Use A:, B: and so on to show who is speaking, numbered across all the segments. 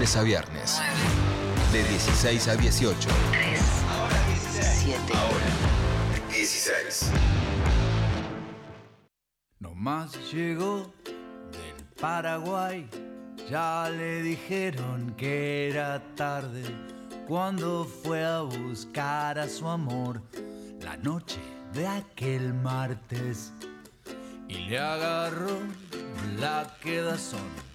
A: lunes a viernes. De 16 a 18.
B: 3, 7.
A: Ahora, 16.
C: Nomás llegó del Paraguay, ya le dijeron que era tarde cuando fue a buscar a su amor la noche de aquel martes y le agarró la quedazón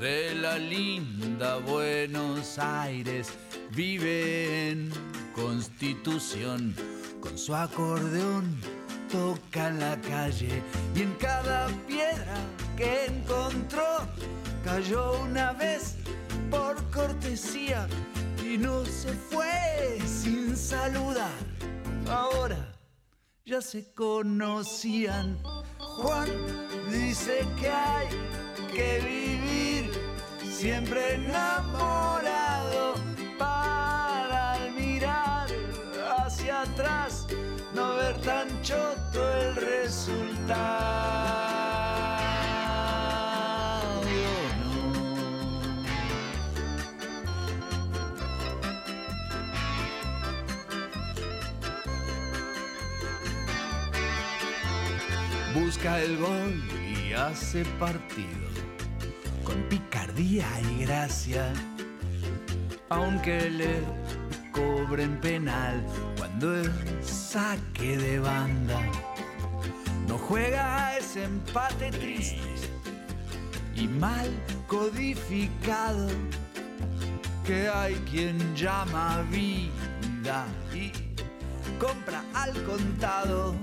C: de la linda Buenos Aires. Vive en Constitución con su acordeón. Toca la calle y en cada piedra que encontró cayó una vez por cortesía y no se fue sin saludar. Ahora ya se conocían. Juan dice que hay que vivir siempre enamorado para al mirar hacia atrás no ver tan choto el resultado. Busca el gol y hace partido picardía y gracia, aunque le cobren penal cuando el saque de banda no juega ese empate triste y mal codificado que hay quien llama vida y compra al contado.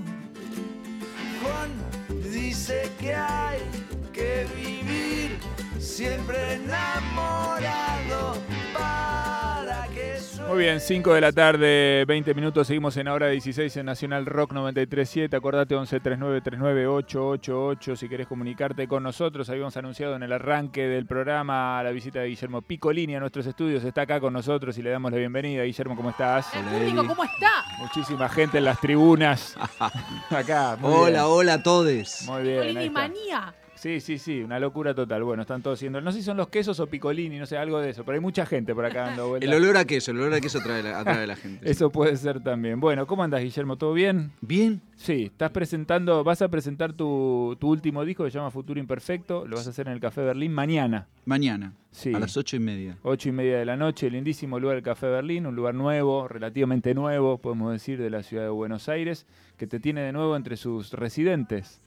C: Juan dice que hay que vivir siempre enamorado para que
D: Muy bien, 5 de la tarde, 20 minutos, seguimos en hora 16 en Nacional Rock 937, acordate 1139398888 si querés comunicarte con nosotros, habíamos anunciado en el arranque del programa la visita de Guillermo Picolini a nuestros estudios, está acá con nosotros y le damos la bienvenida. Guillermo, ¿cómo estás?
E: El público, ¿cómo está?
D: Muchísima gente en las tribunas. acá. muy
F: Hola,
D: bien.
F: hola a todos.
D: Muy bien.
E: Picolini manía.
D: Sí, sí, sí, una locura total. Bueno, están todos siendo. No sé si son los quesos o picolini, no sé, algo de eso, pero hay mucha gente por acá dando vueltas.
F: El olor a queso, el olor a queso atrae, la- atrae a la gente.
D: Eso puede ser también. Bueno, ¿cómo andas, Guillermo? ¿Todo bien?
F: Bien,
D: Sí, estás presentando, vas a presentar tu, tu último disco que se llama Futuro Imperfecto. Lo vas a hacer en el Café Berlín mañana.
F: mañana,
D: Sí.
F: a las ocho y media.
D: Ocho y media de la noche, lindísimo lugar el Café Berlín, un lugar nuevo, relativamente nuevo, podemos decir, de la ciudad de Buenos Aires, que te tiene de nuevo entre sus residentes.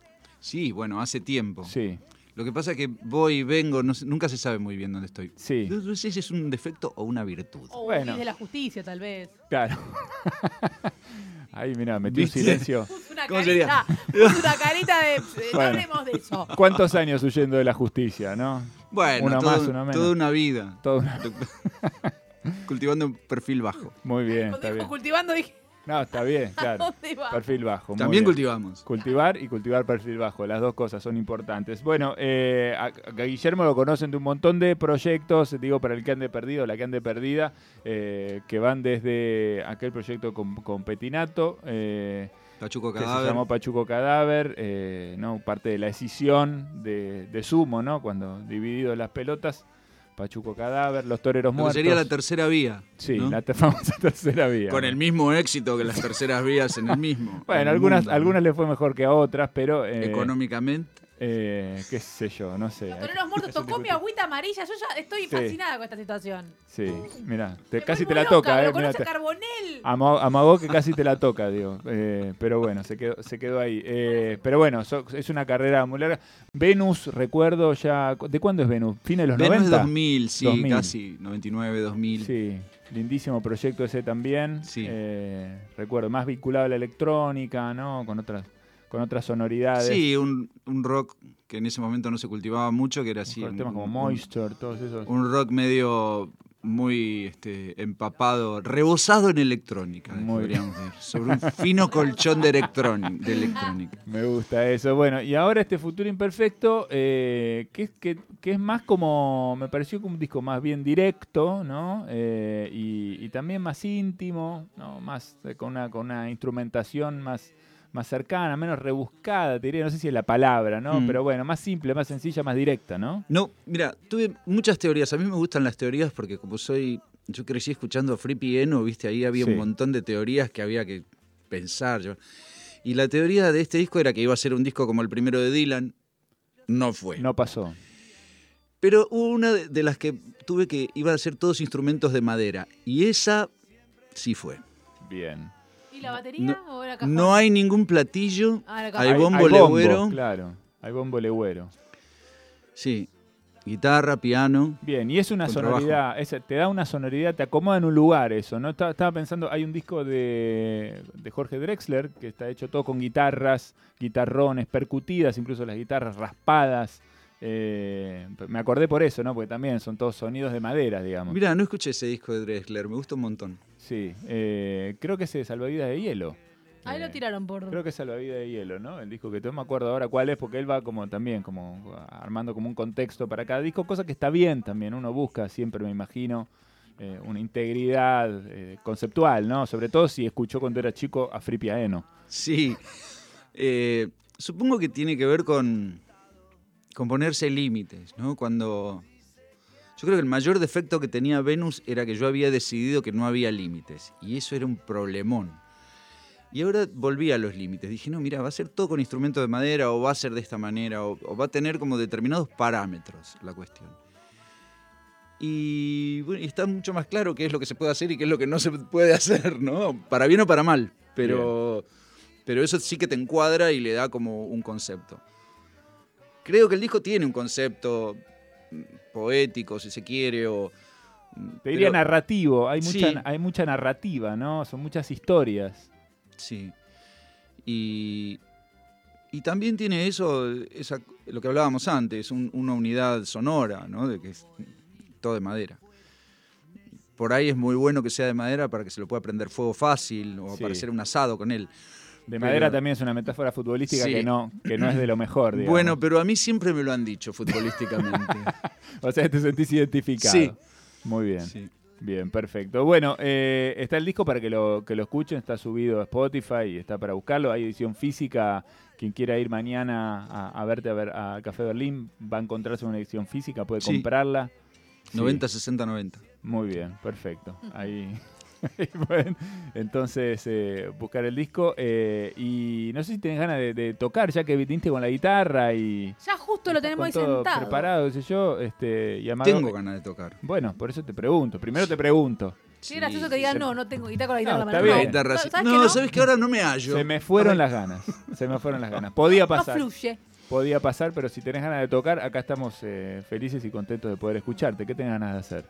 F: Sí, bueno, hace tiempo.
D: Sí,
F: Lo que pasa es que voy y vengo, no sé- nunca se sabe muy bien dónde estoy.
D: sí,
F: No sé si es un defecto o una virtud.
E: O
D: Bueno.
E: de la justicia, tal vez.
D: claro. Ahí, mira, metí un silencio.
E: Una
F: ¿Cómo
E: carita. Puso una carita de. No hablemos de eso.
D: ¿Cuántos años huyendo de la justicia, no?
F: Bueno,
D: Una
F: todo-
D: más, una menos.
F: toda una vida.
D: Una-
F: Cultivando un perfil bajo.
D: Muy bien,
E: Cuando
D: está
E: dijo
D: bien.
E: cultivando dije,
D: No, está bien, claro. Perfil bajo. muy
F: También
D: bien.
F: cultivamos.
D: Cultivar y cultivar perfil bajo, las dos cosas son importantes. Bueno, eh, a, a Guillermo lo conocen de un montón de proyectos, digo, para el que ande perdido, la que ande perdida, eh, que van desde aquel proyecto con, con Petinato, eh,
F: Pachuco
D: que se
F: cadáver.
D: llamó Pachuco Cadáver, eh, ¿no? parte de la escisión de, de Sumo, ¿no? cuando dividido las pelotas, Pachuco Cadáver, Los Toreros Muertos.
F: sería la tercera vía.
D: Sí,
F: ¿no?
D: la famosa tercera vía.
F: Con el mismo éxito que las terceras vías en el mismo.
D: Bueno, algunas, algunas le fue mejor que a otras, pero... eh,
F: Económicamente.
D: Eh, qué sé yo, no sé.
E: Los toreros muertos tocó mi agüita amarilla. Yo ya estoy
D: Sí.
E: fascinada con esta situación.
D: Sí, mira, casi te la
E: loca,
D: toca,
E: ¿Lo
D: eh. mirá, te-
E: Carbonell?
D: ama- amagó que casi te la toca, digo. Eh, pero bueno, se quedó, se quedó ahí. Eh, pero bueno, so- es una carrera muy larga. Venus, recuerdo ya. ¿De cuándo es Venus? ¿Fines de los
F: Venus
D: 90?
F: 2000, sí,
D: 2000.
F: casi 99, 2000.
D: Sí, lindísimo proyecto ese también.
F: Sí.
D: Eh, recuerdo, más vinculado a la electrónica, ¿no? Con otras, con otras sonoridades.
F: Sí, un, un rock que en ese momento no se cultivaba mucho, que era así.
D: con temas como
F: un-
D: Moisture, todos esos.
F: Un rock medio muy este, empapado, rebosado en electrónica,
D: Muy
F: podríamos decir, sobre un fino colchón de, de electrónica.
D: Me gusta eso. Bueno, y ahora este futuro imperfecto, eh, que, es- que, que es más como, me pareció como un disco más bien directo, ¿no? Eh, y, y también más íntimo, ¿no? Más eh, con una, con una instrumentación más, más cercana, menos rebuscada, te diría, no sé si es la palabra, ¿no?
C: Mm.
D: Pero bueno, más simple, más sencilla, más directa, ¿no?
C: No, mira, tuve muchas teorías. A mí me gustan las teorías porque como soy, yo crecí escuchando a Free Piano, viste, ahí había
D: Sí.
C: un montón de teorías que había que pensar. yo. Y la teoría de este disco era que iba a ser un disco como el primero de Dylan. No fue.
D: No pasó.
C: Pero hubo una de las que tuve que iba a ser todos instrumentos de madera. Y esa sí fue.
D: Bien.
E: ¿Y la batería o era cajón?
C: No hay ningún platillo.
E: Ah,
C: Hay bombo legüero.
D: Claro, hay bombo legüero.
C: Sí. Guitarra, piano.
D: Bien, y es una sonoridad, es- te da una sonoridad, te acomoda en un lugar eso, ¿no? Estaba, estaba pensando, hay un disco de, de Jorge Drexler que está hecho todo con guitarras, guitarrones, percutidas, incluso las guitarras raspadas. Eh, me acordé por eso, ¿no? Porque también son todos sonidos de madera, digamos.
C: Mira, no escuché ese disco de Drexler, me gusta un montón.
D: Sí, eh, creo que es de Salvavidas de Hielo.
E: Ahí lo
D: Eh,
E: tiraron por.
D: Creo que es Salvavidas de Hielo, ¿no? El disco que no me acuerdo ahora cuál es, porque él va como también, como armando como un contexto para cada disco, cosa que está bien también. Uno busca siempre, me imagino, eh, una integridad eh, conceptual, ¿no? Sobre todo si escuchó cuando era chico a Free Piano.
C: Sí. Eh, supongo que tiene que ver con, con ponerse límites, ¿no? Cuando. Yo creo que el mayor defecto que tenía Venus era que yo había decidido que no había límites. Y eso era un problemón. Y ahora volví a los límites. Dije, no, mira, va a ser todo con instrumentos de madera, o va a ser de esta manera, o, o va a tener como determinados parámetros la cuestión. Y, bueno, y está mucho más claro qué es lo que se puede hacer y qué es lo que no se puede hacer, ¿no? Para bien o para mal. Pero, pero eso sí que te encuadra y le da como un concepto. Creo que el disco tiene un concepto poético, si se quiere, o...
D: Te diría
C: pero-
D: narrativo, hay mucha,
C: Sí.
D: hay mucha narrativa, ¿no? Son muchas historias.
C: Sí. Y, y también tiene eso, esa, lo que hablábamos antes, un- una unidad sonora, ¿no? De que es todo de madera. Por ahí es muy bueno que sea de madera para que se lo pueda prender fuego fácil o
D: Sí.
C: para hacer un asado con él.
D: De
C: Pero-
D: madera también es una metáfora futbolística
C: Sí.
D: que, no, que no es de lo mejor, digamos.
C: Bueno, pero a mí siempre me lo han dicho futbolísticamente.
D: O sea, te sentís identificado.
C: Sí.
D: Muy bien.
C: Sí.
D: Bien, perfecto. Bueno, eh, está el disco para que lo, que lo escuchen, está subido a Spotify y está para buscarlo. Hay edición física. Quien quiera ir mañana a, a verte a ver a Café Berlín va a encontrarse una edición física, puede
C: Sí.
D: comprarla. Sí,
C: 90, 60, 90.
D: Muy bien, perfecto. Ahí. pueden, entonces, eh, buscar el disco. eh, y no sé si tenés ganas de, de tocar, ya que viniste con la guitarra y.
E: Ya justo lo tenemos ahí sentado.
D: preparado, sé yo. Este, y Amado-
C: Tengo ganas de tocar.
D: Bueno, por eso te pregunto. Primero te pregunto.
E: Qué gracioso
C: Sí,
E: que digan,
C: se-
E: no, no tengo guitarra con la guitarra
D: No,
E: en la
D: está bien.
C: Guitarra, sí.
E: ¿sabes
C: No,
E: que no?
C: ¿sabes que ahora no me hallo?
D: Se me fueron las ganas. Se me fueron las ganas. Podía
E: No
D: pasar.
E: fluye.
D: Podía pasar, pero si tenés ganas de tocar, acá estamos eh, felices y contentos de poder escucharte. ¿Qué tenés ganas de hacer?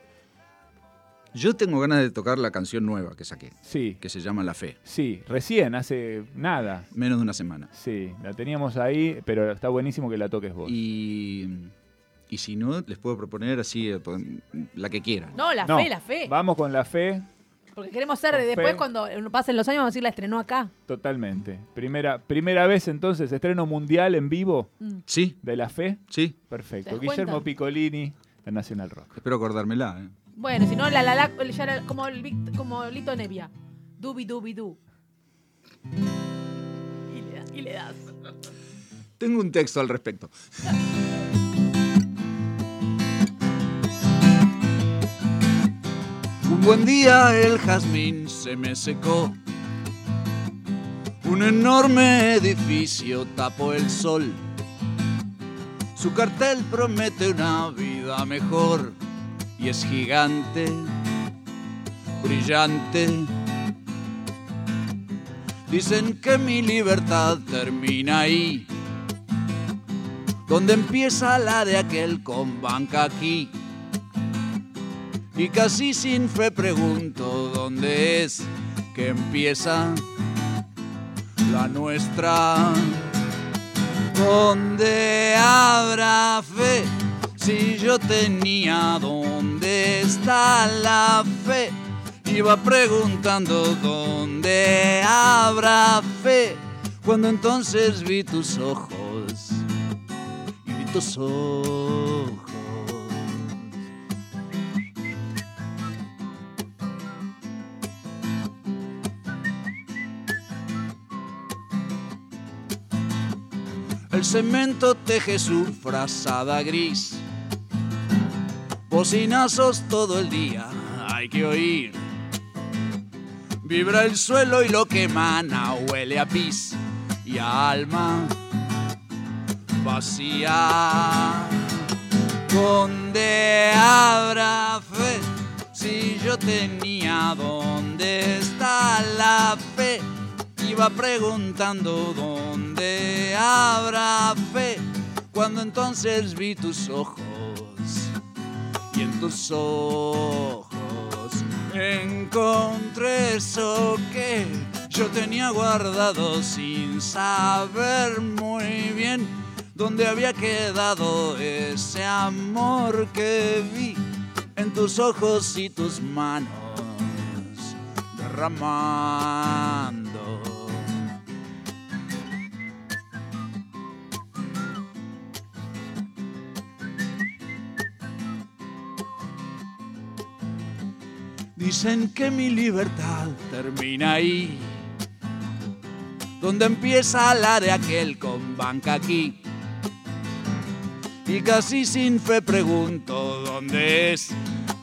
C: Yo tengo ganas de tocar la canción nueva que saqué,
D: Sí,
C: que se llama La Fe.
D: sí, recién, hace nada.
C: Menos de una semana.
D: Sí, la teníamos ahí, pero está buenísimo que la toques vos.
C: Y, y si no, les puedo proponer así eh, pon- la que quieran.
E: No, la
D: No,
E: fe, la fe.
D: Vamos con la fe,
E: Porque queremos ser, después
D: fe.
E: cuando pasen los años, vamos a decir, la estrenó acá.
D: totalmente. Primera, primera vez entonces, estreno mundial en vivo
E: Mm.
C: Sí,
D: de la fe.
C: sí.
D: Perfecto.
E: ¿Te das
D: Guillermo
E: cuenta?
D: Piccolini, de National Rock.
C: Espero acordármela. ¿eh?
E: Bueno, si no, la la la, ya era como, el como Lito Nevia. Dubi dubi du. Y le das.
C: Tengo un texto al respecto. Un buen día el jazmín se me secó. Un enorme edificio tapó el sol. Su cartel promete una vida mejor y es gigante, brillante. Dicen que mi libertad termina ahí, donde empieza la de aquel con banca aquí. Y casi sin fe pregunto dónde es que empieza la nuestra. ¿Dónde habrá fe? Si yo tenía, ¿dónde está la fe? Iba preguntando dónde habrá fe. Cuando entonces vi tus ojos y vi tus ojos. El cemento teje su frazada gris. Bocinazos todo el día, hay que oír. Vibra el suelo y lo que emana huele a pis y a alma vacía. ¿Dónde habrá fe? Si yo tenía, ¿dónde está la fe? Iba preguntando, ¿dónde habrá fe? Cuando entonces vi tus ojos tus ojos encontré eso que yo tenía guardado sin saber muy bien dónde había quedado ese amor que vi en tus ojos y tus manos derramando. Dicen que mi libertad termina ahí, donde empieza la de aquel con banca aquí. Y casi sin fe pregunto dónde es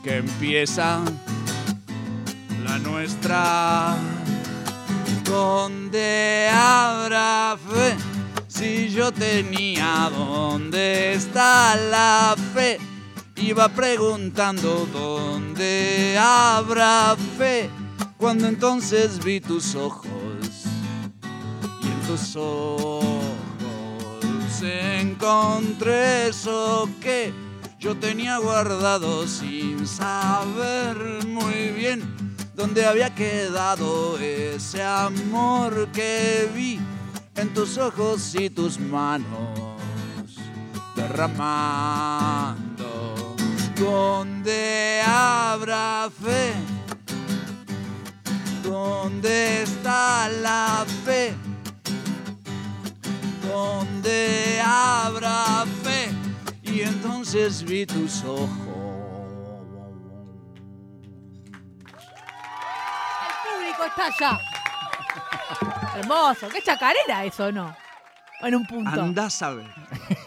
C: que empieza la nuestra. ¿Dónde habrá fe? Si yo tenía, ¿dónde está la fe? Iba preguntando dónde habrá fe cuando entonces vi tus ojos y en tus ojos encontré eso que yo tenía guardado sin saber muy bien dónde había quedado ese amor que vi en tus ojos y tus manos derramando. ¿Dónde habrá fe? ¿Dónde está la fe? ¿Dónde habrá fe? Y entonces vi tus ojos.
E: El público está allá. Hermoso. ¿Qué chacarera eso, no? En un punto.
C: Andás a ver.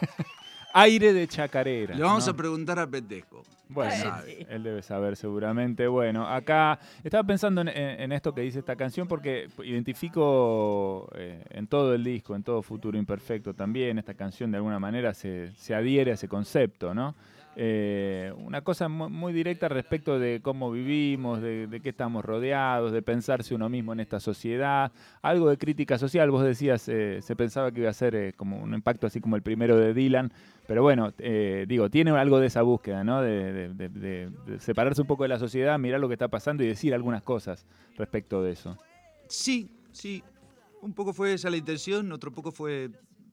D: Aire de chacarera.
C: Le vamos
D: ¿no?
C: a preguntar a Petesco.
D: Bueno,
E: Sí.
D: él debe saber seguramente. Bueno, acá estaba pensando en, en- en esto que dice esta canción porque identifico eh, en todo el disco, en todo Futuro Imperfecto también, esta canción de alguna manera se, se adhiere a ese concepto, ¿no? Eh, una cosa mu- muy directa respecto de cómo vivimos, de, qué estamos rodeados, de pensarse uno mismo en esta sociedad, algo de crítica social. Vos decías, eh, se pensaba que iba a ser eh, como un impacto así como el primero de Dylan, pero bueno, digo, tiene algo de esa búsqueda, ¿no? De- de separarse un poco de la sociedad, mirar lo que está pasando y decir algunas cosas respecto de eso.
C: Sí, sí. Un poco fue esa la intención, otro poco fue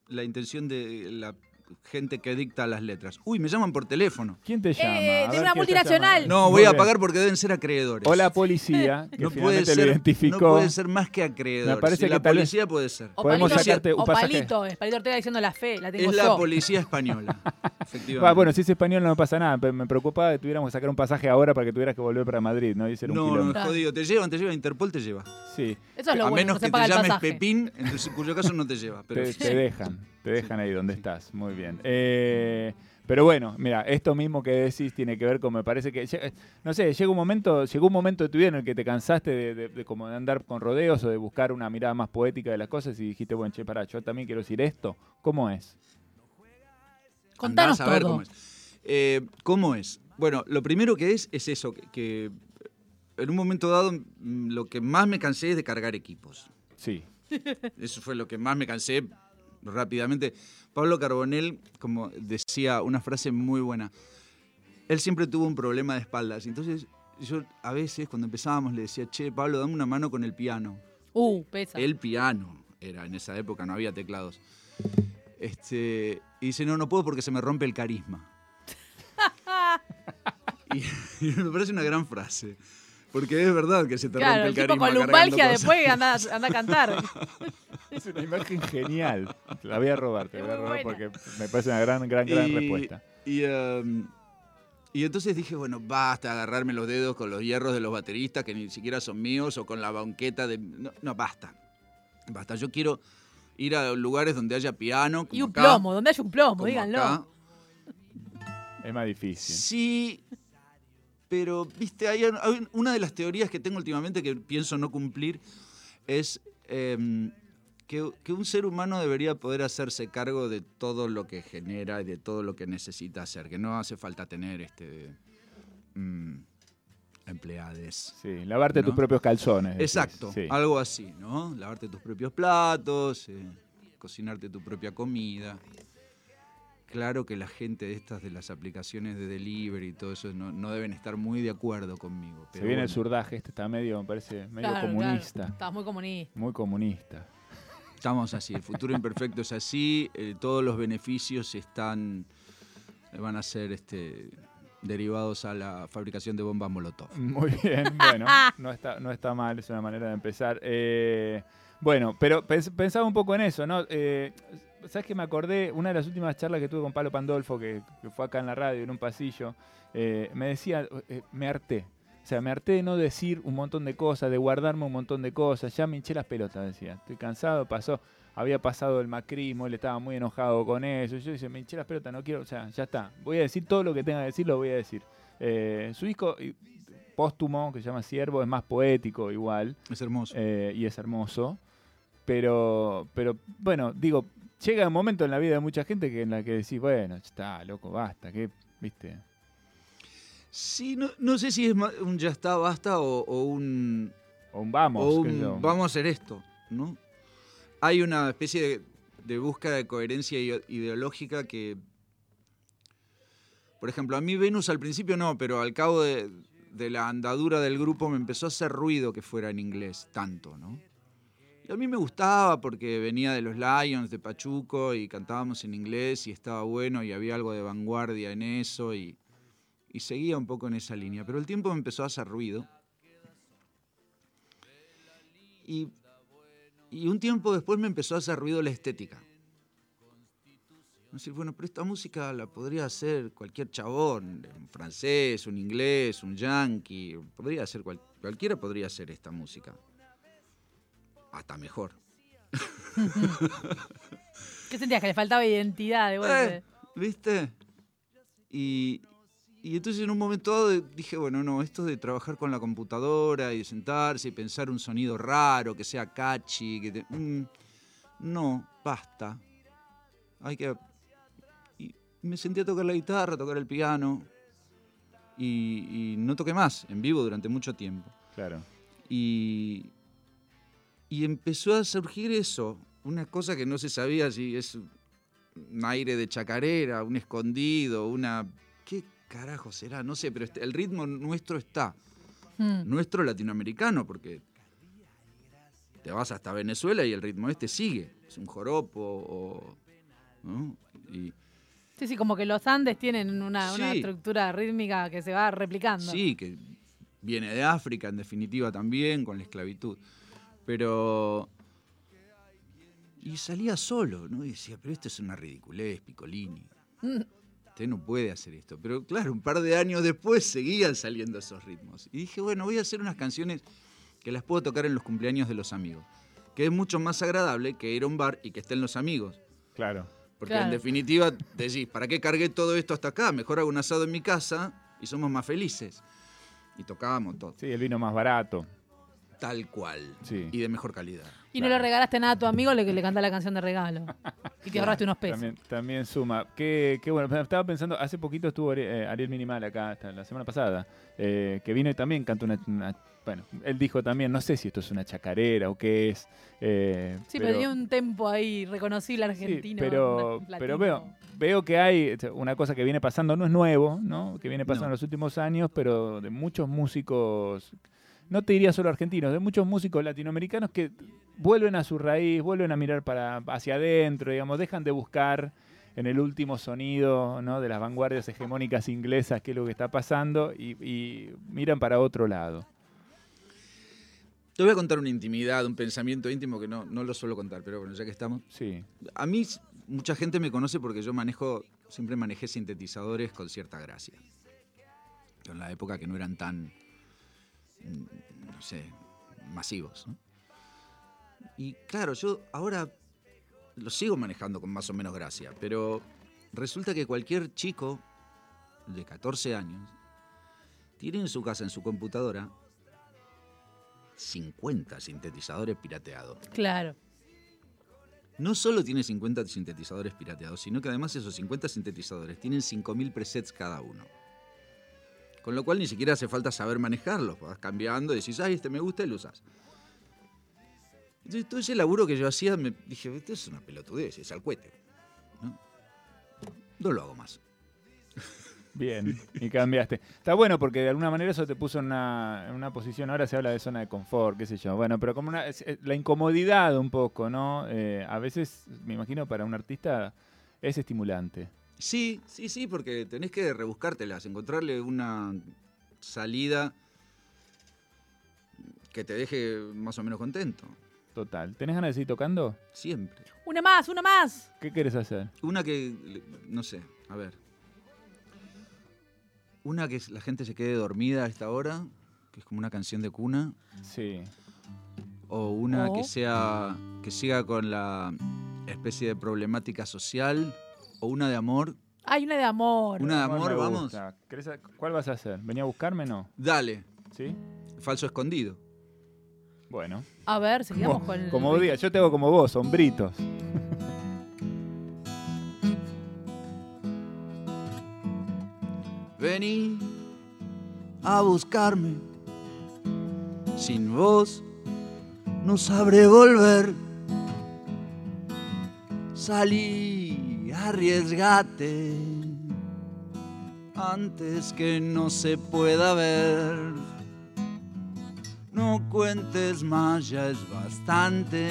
C: la intención de la gente que dicta las letras. Uy, me llaman por teléfono.
D: ¿Quién te llama?
E: Eh, de una multinacional.
C: No,
D: Muy
C: voy a pagar porque deben ser acreedores.
D: O la policía, que
C: no puede,
D: finalmente lo
C: ser,
D: identificó.
C: no puede ser más que acreedores.
D: Me parece
C: Si
D: que
C: la
D: tal vez-
C: policía puede ser.
E: O
D: Podemos
E: Palito,
D: sacarte un
E: o
D: pasaje.
E: Palito, es Palito Ortega diciendo la fe, la tengo
C: Es la policía española, efectivamente.
D: Ah, bueno, si es español no pasa nada, pero me preocupaba que tuviéramos que sacar un pasaje ahora para que tuvieras que volver para Madrid, ¿no? Y ser un
C: no, no,
D: kilómetro.
C: jodido. Te llevan, te llevan. Interpol te lleva.
D: Sí,
E: Eso es lo
C: a
E: bueno,
C: menos
E: no
C: que te llames
E: pasaje.
C: Pepín, en cuyo caso no te lleva. Pero
D: te,
C: sí.
D: te dejan, te dejan ahí donde estás, muy bien. Eh, pero bueno, mira, esto mismo que decís tiene que ver con, me parece que, no sé, llega un momento, llegó un momento de tu vida en el que te cansaste de, de- de como de andar con rodeos o de buscar una mirada más poética de las cosas y dijiste, bueno, che, pará, yo también quiero decir esto. ¿Cómo es?
E: Contanos
C: a ver
E: todo.
C: cómo es. Eh, ¿Cómo es? Bueno, lo primero que es es eso, que, que en un momento dado mm, lo que más me cansé es de cargar equipos.
D: Sí,
C: Eso fue lo que más me cansé rápidamente. Pablo Carbonell, como decía, una frase muy buena. Él siempre tuvo un problema de espaldas. Entonces, yo a veces cuando empezábamos le decía, che, Pablo, dame una mano con el piano.
E: Uh, pesa.
C: El piano era en esa época, no había teclados. Este, y dice, no, no puedo porque se me rompe el carisma. y, y me parece una gran frase. Porque es verdad que se te
E: Claro,
C: rompe
E: el
C: el
E: tipo con lumbalgia después anda, anda a cantar.
D: es una imagen genial. Te la voy a robar, te la voy a robar
E: buena.
D: porque me parece una gran, gran, gran
C: Y-
D: respuesta.
C: Y, um, y entonces dije, bueno, basta agarrarme los dedos con los hierros de los bateristas que ni siquiera son míos o con la banqueta de... No, no, basta. Basta, yo quiero Ir a lugares donde haya piano.
E: Y un
C: acá,
E: plomo, donde haya un plomo,
C: como
E: díganlo.
C: acá.
D: Es más difícil.
C: Sí, pero, viste, hay, hay una de las teorías que tengo últimamente que pienso no cumplir es em, que, que un ser humano debería poder hacerse cargo de todo lo que genera y de todo lo que necesita hacer, que no hace falta tener este mm, empleades.
D: Sí, lavarte
C: ¿No?
D: tus propios calzones.
C: Exacto,
D: Sí.
C: algo así, ¿no? Lavarte tus propios platos, eh, cocinarte tu propia comida. Claro que la gente de estas de las aplicaciones de delivery y todo eso no, no deben estar muy de acuerdo conmigo.
D: Se
C: Pero
D: viene el surdaje, este está medio, me parece, medio
E: Claro,
D: comunista.
E: claro. Estabas muy comunista.
D: Muy comunista.
C: Estamos así, el futuro imperfecto es así, eh, todos los beneficios están van a ser este, derivados a la fabricación de bombas Molotov.
D: Muy bien, bueno, no está, no está mal, es una manera de empezar. Eh, bueno, pero pens- pensaba un poco en eso, ¿no? Eh, ¿Sabes que me acordé? Una de las últimas charlas que tuve con Pablo Pandolfo, que, que fue acá en la radio, en un pasillo, eh, me decía, eh, me harté. O sea, me harté de no decir un montón de cosas, de guardarme un montón de cosas. Ya me hinché las pelotas, decía. Estoy cansado, pasó. Había pasado el macrismo, él estaba muy enojado con eso. Yo decía, me hinché las pelotas, no quiero. O sea, ya está. Voy a decir todo lo que tenga que decir, lo voy a decir. Eh, su disco póstumo, que se llama Siervo, es más poético igual.
C: Es hermoso.
D: eh, y es hermoso. Pero, pero, bueno, digo, llega un momento en la vida de mucha gente que en la que decís, bueno, ya está, loco, basta, que, viste.
C: Sí, no, no sé si es un ya está, basta o, o un,
D: O un vamos,
C: o un
D: yo.
C: vamos a hacer esto, ¿no? Hay una especie de, de búsqueda de coherencia ide- ideológica que, por ejemplo, a mí Venus al principio no, pero al cabo de, de la andadura del grupo me empezó a hacer ruido que fuera en inglés, tanto, ¿no? Y a mí me gustaba porque venía de los Lions, de Pachuco, y cantábamos en inglés y estaba bueno y había algo de vanguardia en eso y, seguía un poco en esa línea. Pero el tiempo me empezó a hacer ruido. Y, un tiempo después me empezó a hacer ruido la estética. Es decir, bueno, pero esta música la podría hacer cualquier chabón, un francés, un inglés, un yankee, podría hacer cual- cualquiera podría hacer esta música. Hasta mejor.
E: ¿Qué sentías? Que le faltaba identidad de golpe.
C: Eh, ¿Viste? Y, y entonces en un momento dado dije, bueno, no, esto de trabajar con la computadora y de sentarse y pensar un sonido raro, que sea catchy, que te- mm, no, basta. Hay que... Y me senté a tocar la guitarra, a tocar el piano y, y no toqué más en vivo durante mucho tiempo.
D: Claro.
C: Y, y empezó a surgir eso, una cosa que no se sabía si es un aire de chacarera, un escondido, una... ¿Qué carajo será? No sé, pero este- el ritmo nuestro está,
E: Mm.
C: nuestro latinoamericano, porque te vas hasta Venezuela y el ritmo este sigue, es un joropo o... ¿no? Y,
E: Sí, sí, como que los Andes tienen una, una estructura rítmica que se va replicando.
C: Sí, que viene de África en definitiva también, con la esclavitud. Pero... Y salía solo, ¿no? Y decía, pero esto es una ridiculez, Piccolini. Usted no puede hacer esto. Pero claro, un par de años después seguían saliendo esos ritmos. Y dije, bueno, voy a hacer unas canciones que las puedo tocar en los cumpleaños de los amigos. Que es mucho más agradable que ir a un bar y que estén los amigos.
D: Claro.
C: Porque
E: Claro.
C: en definitiva decís, ¿para qué cargué todo esto hasta acá? Mejor hago un asado en mi casa y somos más felices. Y tocábamos todo.
D: Sí, el vino más barato.
C: Tal cual.
D: Sí.
C: Y de mejor calidad.
E: Y no le regalaste nada a tu amigo, le, le cantás la canción de regalo. Y te ahorraste unos pesos.
D: También, también suma. Qué, qué bueno. Estaba pensando, hace poquito estuvo Ari- eh, Ariel Minimal acá, hasta la semana pasada, eh, que vino y también cantó una, una- Bueno, él dijo también, no sé si esto es una chacarera o qué es. eh,
E: Sí, pero, dio un tempo ahí reconocible
D: Sí,
E: argentino.
D: pero,
E: latino.
D: pero veo, veo que hay este, una cosa que viene pasando, no es nuevo, ¿no? Que viene pasando
C: No.
D: en los últimos años, pero de muchos músicos, no te diría solo argentinos, de muchos músicos latinoamericanos que vuelven a su raíz, vuelven a mirar para hacia adentro, digamos, dejan de buscar en el último sonido ¿no? de las vanguardias hegemónicas inglesas qué es lo que está pasando y, y miran para otro lado.
C: Te voy a contar una intimidad, un pensamiento íntimo que no, no lo suelo contar, pero bueno, ya que estamos.
D: Sí,
C: A mí mucha gente me conoce porque yo manejo, siempre manejé sintetizadores con cierta gracia. En la época que no eran tan, no sé, masivos. ¿no? Y claro, yo ahora lo sigo manejando con más o menos gracia, pero resulta que cualquier chico de 14 años tiene en su casa, en su computadora, 50 sintetizadores pirateados.
E: Claro.
C: No solo tiene 50 sintetizadores pirateados, sino que además esos 50 sintetizadores tienen 5.000 presets cada uno. Con lo cual ni siquiera hace falta saber manejarlos. Vas cambiando, decís, ay, este me gusta y lo usas. Entonces todo ese laburo que yo hacía, me dije, esto es una pelotudez, es al cohete. ¿no? lo hago más.
D: Bien, y cambiaste. Está bueno porque de alguna manera eso te puso en una, una posición, ahora se habla de zona de confort, qué sé yo. Bueno, pero como una, la incomodidad un poco, ¿no? Eh, a veces, me imagino, para un artista es estimulante.
C: Sí, sí, sí, porque tenés que rebuscártelas, encontrarle una salida que te deje más o menos contento.
D: Total. ¿Tenés ganas de seguir tocando?
C: Siempre.
E: Una más, una más.
D: ¿Qué quieres hacer?
C: Una que, no sé, a ver. Una que la gente se quede dormida a esta hora, que es como una canción de cuna.
D: Sí.
C: O una que sea, que siga con la especie de problemática social. O una de amor.
E: Hay una de amor.
C: Una de
D: Amor
C: vamos.
D: gusta. ¿Querés a- ¿Cuál vas a hacer? ¿Venía a buscarme? No.
C: Dale,
D: ¿Sí?
C: falso escondido.
D: Bueno.
E: A ver, seguimos
D: Como,
E: con el.
D: como diga, yo te hago como vos, hombritos.
C: Vení a buscarme. Sin vos no sabré volver. Salí, arriesgate antes que no se pueda ver. No cuentes más, ya es bastante.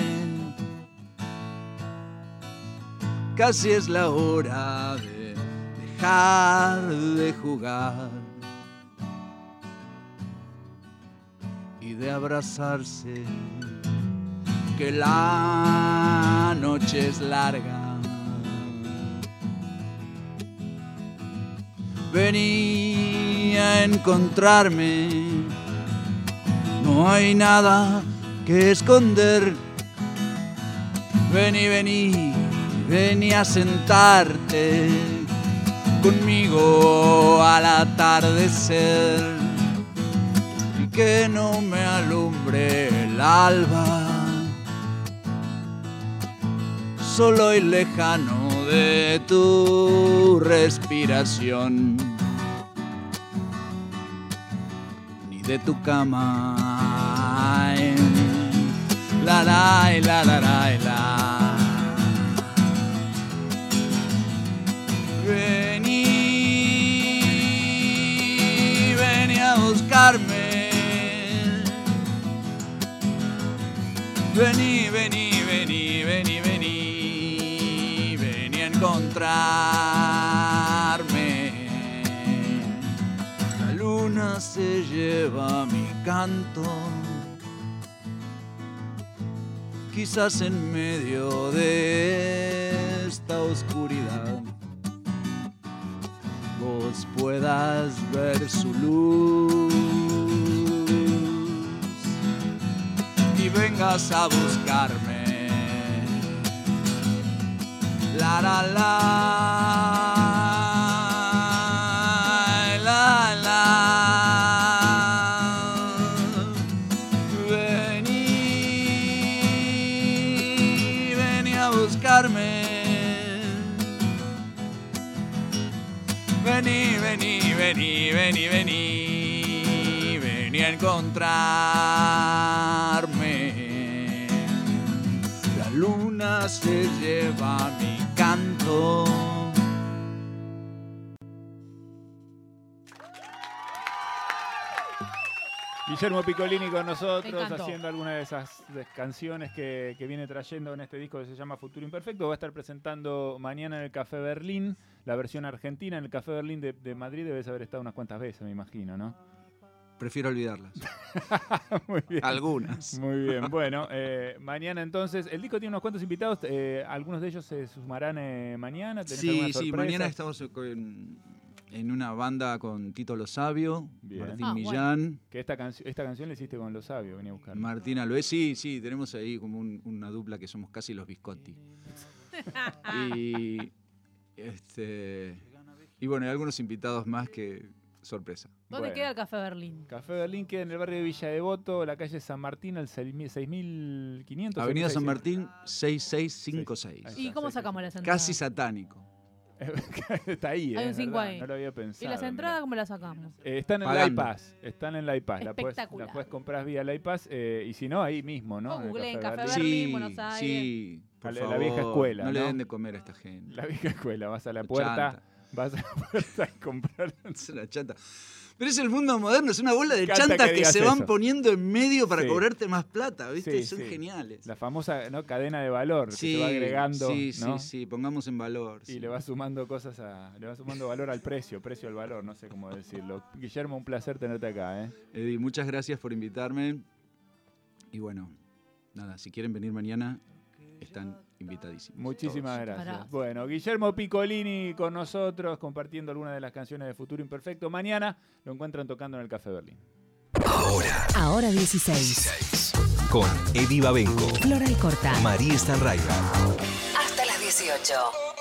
C: Casi es la hora de dejar de jugar y de abrazarse, que la noche es larga. Vení a encontrarme, no hay nada que esconder. Vení, vení, vení a sentarte conmigo al atardecer y que no me alumbre el alba, solo y lejano de tu respiración, ni de tu cama. La la la la la la. Vení, vení a buscarme. Vení, vení, La luna se lleva mi canto, quizás en medio de esta oscuridad vos puedas ver su luz. Y vengas a buscarme. Vení, vení vení, vení, vení, vení a encontrarme. La luna se lleva
D: Guillermo Piccolini con nosotros, haciendo alguna de esas canciones que, que viene trayendo en este disco que se llama Futuro Imperfecto. Va a estar presentando mañana en el Café Berlín, la versión argentina. En el Café Berlín de, de Madrid debes haber estado unas cuantas veces, me imagino, ¿no?
C: Prefiero olvidarlas.
D: Muy bien.
C: Algunas.
D: Muy bien, bueno, eh, mañana entonces, el disco tiene unos cuantos invitados, eh, algunos de ellos se sumarán eh, mañana. ¿Tenés
C: Sí, sí, mañana estamos con- en una banda con Tito Lo Sabio,
D: Bien.
C: Martín
E: Ah, bueno.
C: Millán,
D: Que esta, esta canción la hiciste con Los Sabios, venía a buscar.
C: Martín Aloe. Sí, sí, tenemos ahí como un- una dupla que somos casi los Biscotti. y, este, y bueno, y algunos invitados más que sorpresa.
E: ¿Dónde
D: Bueno.
E: queda el Café Berlín?
D: Café Berlín queda en el barrio de Villa Devoto, la calle San Martín, al 6500.
C: Avenida San
D: 6600.
C: Martín 6656.
D: Ahí
E: ¿Y cómo sacamos las entradas?
C: Casi satánico.
D: Está ahí,
E: Hay
D: eh,
E: un
D: es
E: cinco
D: verdad,
E: ahí.
D: No lo había
E: ¿Y
D: pensado.
E: las
D: mirá.
E: entradas cómo las sacamos?
D: Eh, están en la
C: Pagando.
D: iPass. Están en la iPass. La puedes, la
E: Espectacular.
D: puedes comprar vía la iPass. eh, y si no, ahí mismo, ¿no?
E: O
D: En el
E: googleen
D: Café
E: Café
D: Berlín.
C: Sí,
E: Buenos Aires.
C: sí. Por
D: La- la vieja escuela,
C: No le den de comer a esta gente.
D: La vieja escuela. Vas a la puerta.
C: Chanta.
D: Vas a la puerta comprar.
C: Es una chanta. Pero es el mundo moderno, es una bola de chantas
D: que
C: se van
D: eso.
C: poniendo en medio para
D: Sí.
C: cobrarte más plata, ¿viste?
D: Sí,
C: Son
D: sí.
C: geniales.
D: La famosa ¿no? cadena de valor que se va agregando.
C: sí,
D: ¿no?
C: sí, sí, pongamos en valor.
D: Y le va sumando cosas a. Le va sumando valor al precio, precio al valor, no sé cómo decirlo. Guillermo, un placer tenerte acá, ¿eh?
C: Eddie, muchas gracias por invitarme. Y bueno, nada, si quieren venir mañana, están invitadísimos.
D: Muchísimas
C: todos.
E: gracias.
D: Bueno, Guillermo Piccolini con nosotros, compartiendo algunas de las canciones de Futuro Imperfecto. Mañana lo encuentran tocando en el Café Berlín.
A: Ahora,
G: Ahora 16.
A: 16. Con Eddie Babenco,
G: Flora y Corta.
A: María Stanraiver.
G: Hasta las 18.